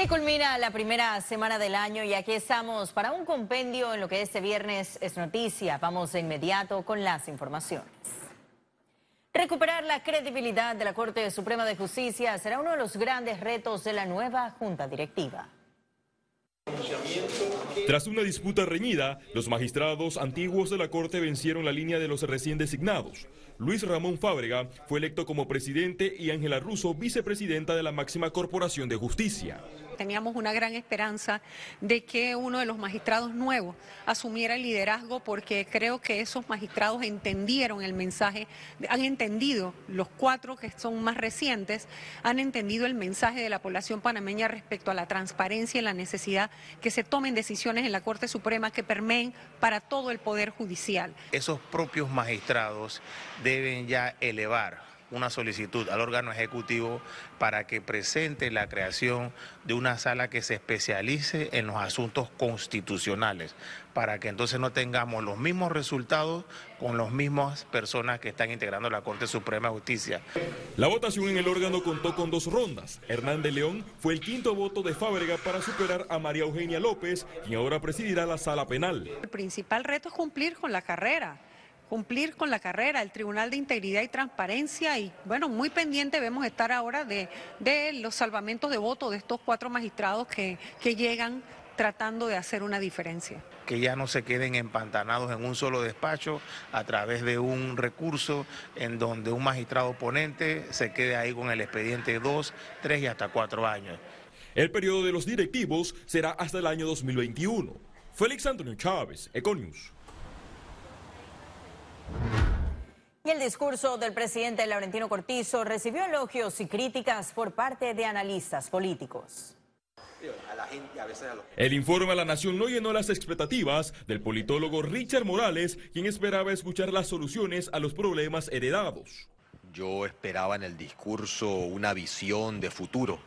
Y culmina la primera semana del año y aquí estamos para un compendio en lo que este viernes es noticia. Vamos de inmediato con las informaciones. Recuperar la credibilidad de la Corte Suprema de Justicia será uno de los grandes retos de la nueva Junta Directiva. Tras una disputa reñida, los magistrados antiguos de la Corte vencieron la línea de los recién designados. Luis Ramón Fábrega fue electo como presidente y Ángela Russo vicepresidenta de la máxima corporación de justicia teníamos una gran esperanza de que uno de los magistrados nuevos asumiera el liderazgo porque creo que esos magistrados entendieron el mensaje, han entendido, los cuatro que son más recientes, han entendido el mensaje de la población panameña respecto a la transparencia y la necesidad que se tomen decisiones en la Corte Suprema que permeen para todo el Poder Judicial. Esos propios magistrados deben ya elevar una solicitud al órgano ejecutivo para que presente la creación de una sala que se especialice en los asuntos constitucionales, para que entonces no tengamos los mismos resultados con las mismas personas que están integrando la Corte Suprema de Justicia. La votación en el órgano contó con dos rondas. Hernández León fue el quinto voto de Fábrega para superar a María Eugenia López, quien ahora presidirá la sala penal. El principal reto es cumplir con la carrera cumplir con la carrera, el Tribunal de Integridad y Transparencia y bueno, muy pendiente debemos estar ahora de, los salvamentos de voto de estos cuatro magistrados que, que llegan tratando de hacer una diferencia. Que ya no se queden empantanados en un solo despacho a través de un recurso en donde un magistrado oponente se quede ahí con el expediente dos, tres y hasta cuatro años. El periodo de los directivos será hasta el año 2021. Félix Antonio Chávez, Econius. Y el discurso del presidente Laurentino Cortizo recibió elogios y críticas por parte de analistas políticos. El informe a la Nación no llenó las expectativas del politólogo Richard Morales, quien esperaba escuchar las soluciones a los problemas heredados. Yo esperaba en el discurso una visión de futuro,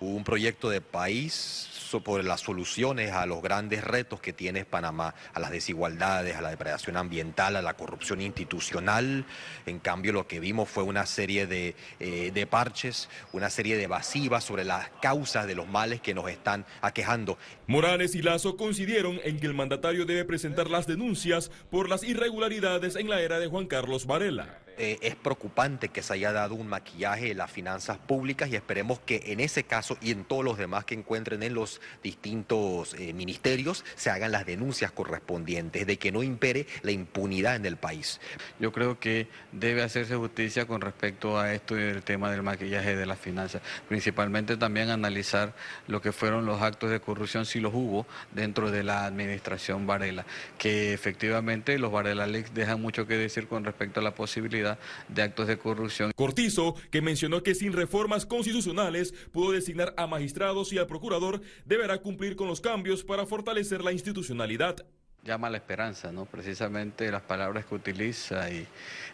un proyecto de país por las soluciones a los grandes retos que tiene Panamá, a las desigualdades, a la depredación ambiental, a la corrupción institucional. En cambio, lo que vimos fue una serie de, eh, de parches, una serie de evasivas sobre las causas de los males que nos están aquejando. Morales y Lazo coincidieron en que el mandatario debe presentar las denuncias por las irregularidades en la era de Juan Carlos Varela. Eh, es preocupante que se haya dado un maquillaje de las finanzas públicas y esperemos que en ese caso y en todos los demás que encuentren en los distintos eh, ministerios se hagan las denuncias correspondientes, de que no impere la impunidad en el país. Yo creo que debe hacerse justicia con respecto a esto y el tema del maquillaje de las finanzas, principalmente también analizar lo que fueron los actos de corrupción, si los hubo, dentro de la administración Varela, que efectivamente los Varela Leaks dejan mucho que decir con respecto a la posibilidad de actos de corrupción. Cortizo, que mencionó que sin reformas constitucionales pudo designar a magistrados y al procurador, deberá cumplir con los cambios para fortalecer la institucionalidad llama la esperanza, ¿no? Precisamente las palabras que utiliza y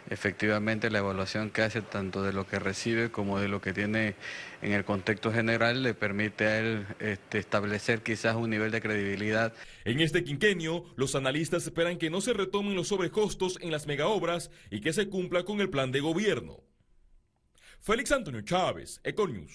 efectivamente la evaluación que hace tanto de lo que recibe como de lo que tiene en el contexto general le permite a él este, establecer quizás un nivel de credibilidad. En este quinquenio, los analistas esperan que no se retomen los sobrecostos en las megaobras y que se cumpla con el plan de gobierno. Félix Antonio Chávez, Econius.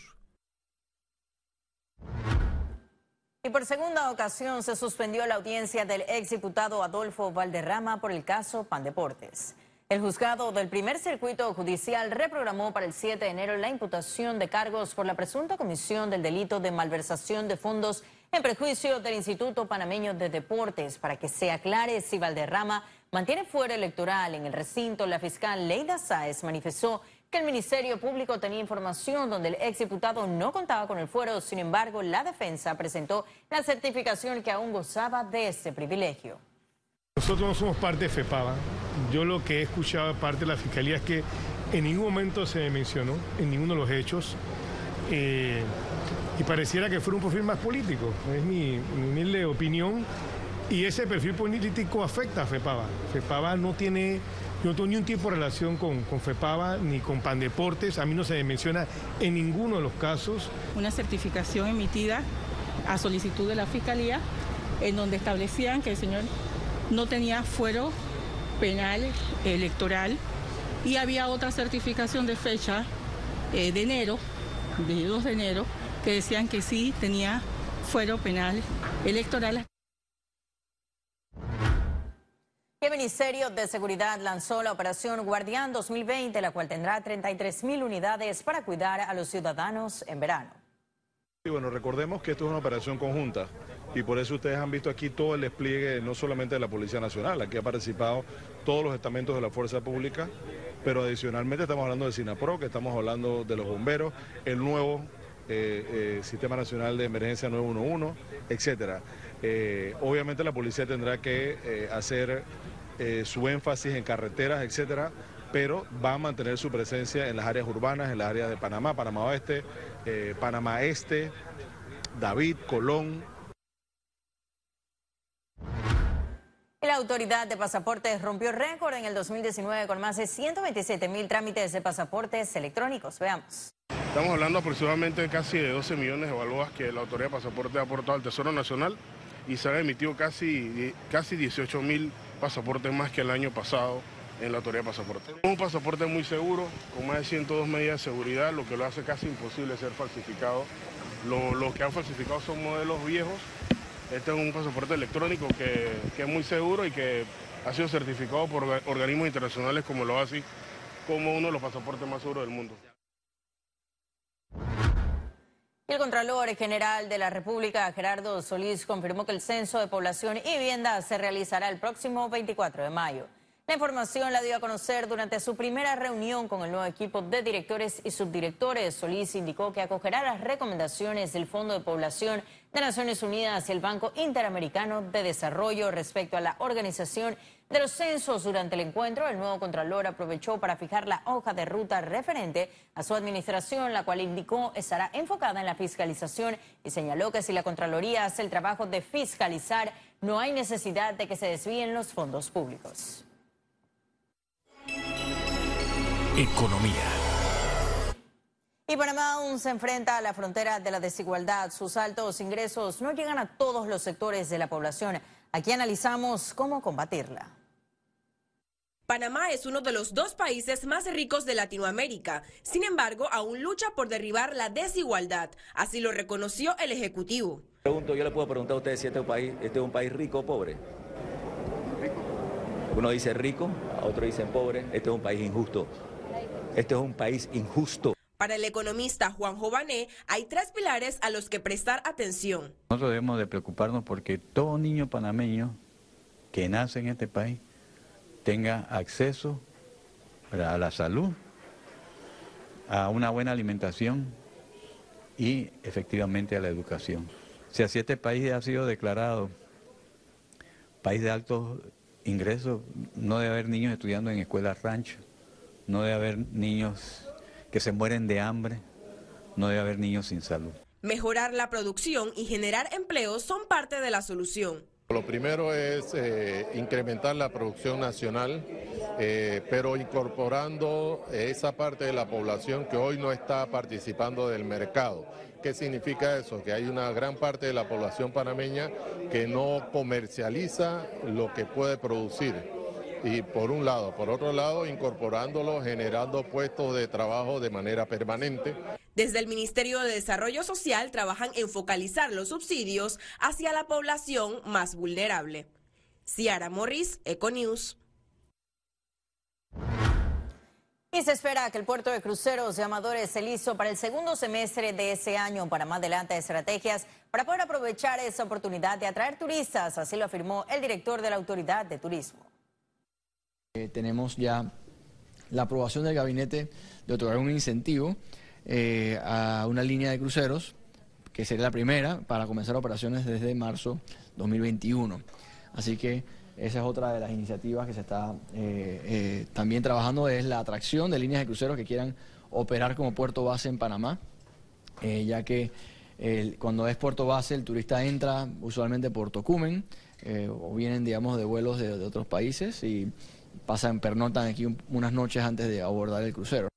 Y por segunda ocasión se suspendió la audiencia del exdiputado Adolfo Valderrama por el caso Pandeportes. El juzgado del primer circuito judicial reprogramó para el 7 de enero la imputación de cargos por la presunta comisión del delito de malversación de fondos en prejuicio del Instituto Panameño de Deportes para que se aclare si Valderrama mantiene fuera electoral en el recinto. La fiscal Leida Sáez manifestó que el Ministerio Público tenía información donde el exdiputado no contaba con el fuero. Sin embargo, la defensa presentó la certificación que aún gozaba de ese privilegio. Nosotros no somos parte de FEPAVA. Yo lo que he escuchado de parte de la Fiscalía es que en ningún momento se mencionó, en ninguno de los hechos, eh, y pareciera que fuera un perfil más político. Es mi, mi humilde opinión. Y ese perfil político afecta a FEPAVA. FEPAVA no tiene no tengo ni un tipo de relación con, con FEPAVA ni con Pandeportes. A mí no se me menciona en ninguno de los casos. Una certificación emitida a solicitud de la Fiscalía en donde establecían que el señor no tenía fuero penal electoral y había otra certificación de fecha eh, de enero, de 2 de enero, que decían que sí tenía fuero penal electoral. El Ministerio de Seguridad lanzó la operación Guardián 2020, la cual tendrá 33 mil unidades para cuidar a los ciudadanos en verano. Y bueno, recordemos que esto es una operación conjunta y por eso ustedes han visto aquí todo el despliegue, no solamente de la Policía Nacional, aquí ha participado todos los estamentos de la Fuerza Pública, pero adicionalmente estamos hablando de SINAPRO, que estamos hablando de los bomberos, el nuevo eh, eh, Sistema Nacional de Emergencia 911, etcétera. Eh, obviamente la policía tendrá que hacer su énfasis en carreteras, etcétera, pero va a mantener su presencia en las áreas urbanas, en las áreas de Panamá, Panamá Oeste, Panamá Este, David, Colón, La autoridad de pasaportes rompió récord en el 2019 con más de 127 mil trámites de pasaportes electrónicos. Veamos. Estamos hablando aproximadamente casi de 12 millones de balboas que la autoridad de pasaportes ha aportado al Tesoro Nacional y se han emitido casi, casi 18 mil pasaportes más que el año pasado en la autoridad de pasaportes. Un pasaporte muy seguro, con más de 102 medidas de seguridad, lo que lo hace casi imposible ser falsificado. Lo, que han falsificado son modelos viejos este es un pasaporte electrónico que, es muy seguro y que ha sido certificado por organismos internacionales como lo hace como uno de los pasaportes más seguros del mundo. El Contralor General de la República, Gerardo Solís, confirmó que el censo de población y vivienda se realizará el próximo 24 de mayo. La información la dio a conocer durante su primera reunión con el nuevo equipo de directores y subdirectores. Solís indicó que acogerá las recomendaciones del Fondo de Población de Naciones Unidas y el Banco Interamericano de Desarrollo respecto a la organización de los censos durante el encuentro. El nuevo Contralor aprovechó para fijar la hoja de ruta referente a su administración, la cual indicó estará enfocada en la fiscalización y señaló que si la Contraloría hace el trabajo de fiscalizar, no hay necesidad de que se desvíen los fondos públicos. Economía. Y Panamá aún se enfrenta a la frontera de la desigualdad. Sus altos ingresos no llegan a todos los sectores de la población. Aquí analizamos cómo combatirla. Panamá es uno de los dos países más ricos de Latinoamérica. Sin embargo, aún lucha por derribar la desigualdad. Así lo reconoció el Ejecutivo. Pregunto, yo le puedo preguntar a usted si este es un país, este es un país rico o pobre. Uno dice rico, a otro dicen pobre. Este es un país injusto. Este es un país injusto. Para el economista Juan Jované, hay tres pilares a los que prestar atención. Nosotros debemos de preocuparnos porque todo niño panameño que nace en este país tenga acceso a la salud, a una buena alimentación y efectivamente a la educación. O sea, si este país ha sido declarado país de altos ingresos, no debe haber niños estudiando en escuelas rancho, no debe haber niños que se mueren de hambre, no debe haber niños sin salud. Mejorar la producción y generar empleos son parte de la solución. Lo primero es eh, incrementar la producción nacional, eh, pero incorporando esa parte de la población que hoy no está participando del mercado. ¿Qué significa eso? Que hay una gran parte de la población panameña que no comercializa lo que puede producir. Y por un lado, por otro lado, incorporándolo, generando puestos de trabajo de manera permanente. Desde el Ministerio de Desarrollo Social trabajan en focalizar los subsidios hacia la población más vulnerable. Ciara Morris, Econews. Y se espera que el puerto de cruceros de Amadores se listo para el segundo semestre de ese año para más adelante estrategias para poder aprovechar esa oportunidad de atraer turistas, así lo afirmó el director de la Autoridad de Turismo. Eh, tenemos ya la aprobación del gabinete de otorgar un incentivo eh, a una línea de cruceros, que sería la primera para comenzar operaciones desde marzo 2021. Así que esa es otra de las iniciativas que se está eh, también trabajando, es la atracción de líneas de cruceros que quieran operar como puerto base en Panamá, ya que cuando es puerto base el turista entra usualmente por Tocumen o vienen, digamos, de vuelos de, otros países y pasan, pernotan aquí unas noches antes de abordar el crucero.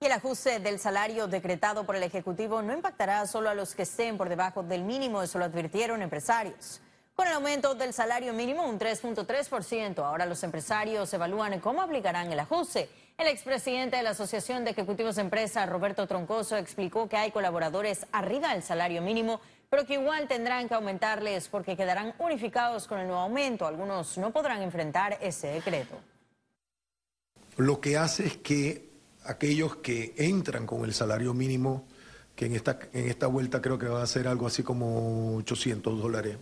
Y el ajuste del salario decretado por el Ejecutivo no impactará solo a los que estén por debajo del mínimo, eso lo advirtieron empresarios. Con el aumento del salario mínimo, un 3.3%, ahora los empresarios evalúan cómo aplicarán el ajuste. El expresidente de la Asociación de Ejecutivos de Empresas, Roberto Troncoso, explicó que hay colaboradores arriba del salario mínimo, pero que igual tendrán que aumentarles porque quedarán unificados con el nuevo aumento. Algunos no podrán enfrentar ese decreto. Lo que hace es que aquellos que entran con el salario mínimo, que en esta, en esta vuelta creo que va a ser algo así como 800 dólares,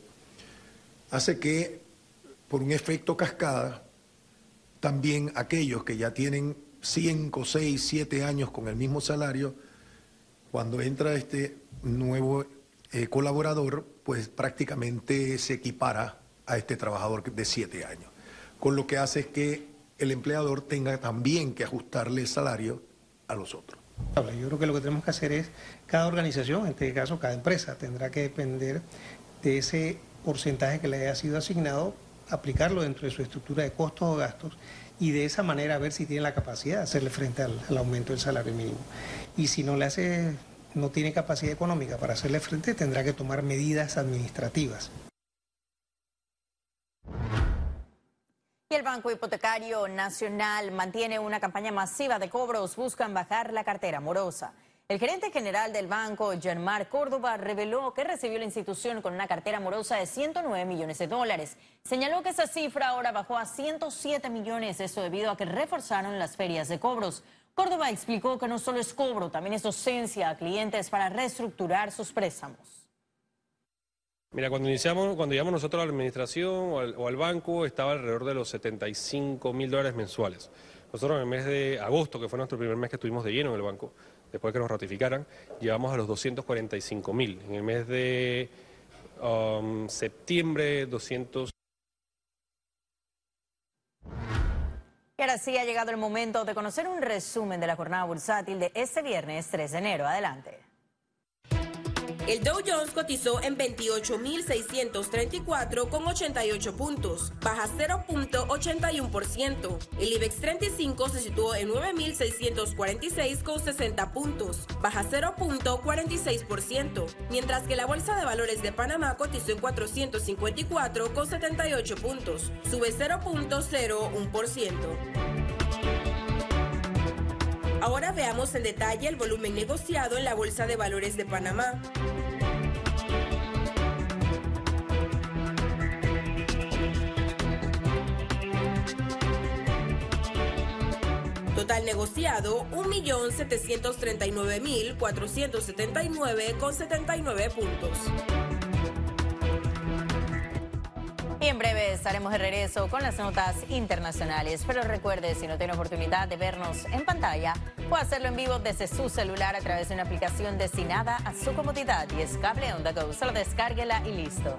hace que por un efecto cascada, también aquellos que ya tienen 5, 6, 7 años con el mismo salario, cuando entra este nuevo eh, colaborador, pues prácticamente se equipara a este trabajador de 7 años. Con lo que hace es que el empleador tenga también que ajustarle el salario a los otros. Yo creo que lo que tenemos que hacer es, cada organización, en este caso cada empresa, tendrá que depender de ese porcentaje que le haya sido asignado, aplicarlo dentro de su estructura de costos o gastos y de esa manera ver si tiene la capacidad de hacerle frente al, aumento del salario mínimo. Y si no le hace, no tiene capacidad económica para hacerle frente, tendrá que tomar medidas administrativas. Y el Banco Hipotecario Nacional mantiene una campaña masiva de cobros, buscan bajar la cartera morosa. El gerente general del banco, Germar Córdoba, reveló que recibió la institución con una cartera morosa de 109 millones de dólares. Señaló que esa cifra ahora bajó a 107 millones, eso debido a que reforzaron las ferias de cobros. Córdoba explicó que no solo es cobro, también es docencia a clientes para reestructurar sus préstamos. Mira, cuando iniciamos, cuando llegamos nosotros a la administración o al, banco, estaba alrededor de los 75 mil dólares mensuales. Nosotros en el mes de agosto, que fue nuestro primer mes que estuvimos de lleno en el banco, después que nos ratificaran, llevamos a los 245 mil. En el mes de um, septiembre, 200. Y ahora sí ha llegado el momento de conocer un resumen de la jornada bursátil de este viernes 3 de enero. Adelante. El Dow Jones cotizó en 28.634 con 88 puntos, baja 0.81%. El IBEX 35 se situó en 9.646 con 60 puntos, baja 0.46%, mientras que la Bolsa de Valores de Panamá cotizó en 454 con 78 puntos, sube 0.01%. Ahora veamos en detalle el volumen negociado en la Bolsa de Valores de Panamá. Total negociado 1.739.479,79 puntos. Estaremos de regreso con las notas internacionales. Pero recuerde, si no tiene oportunidad de vernos en pantalla, puede hacerlo en vivo desde su celular a través de una aplicación destinada a su comodidad y es Cable On The Go. Solo descárguela y listo.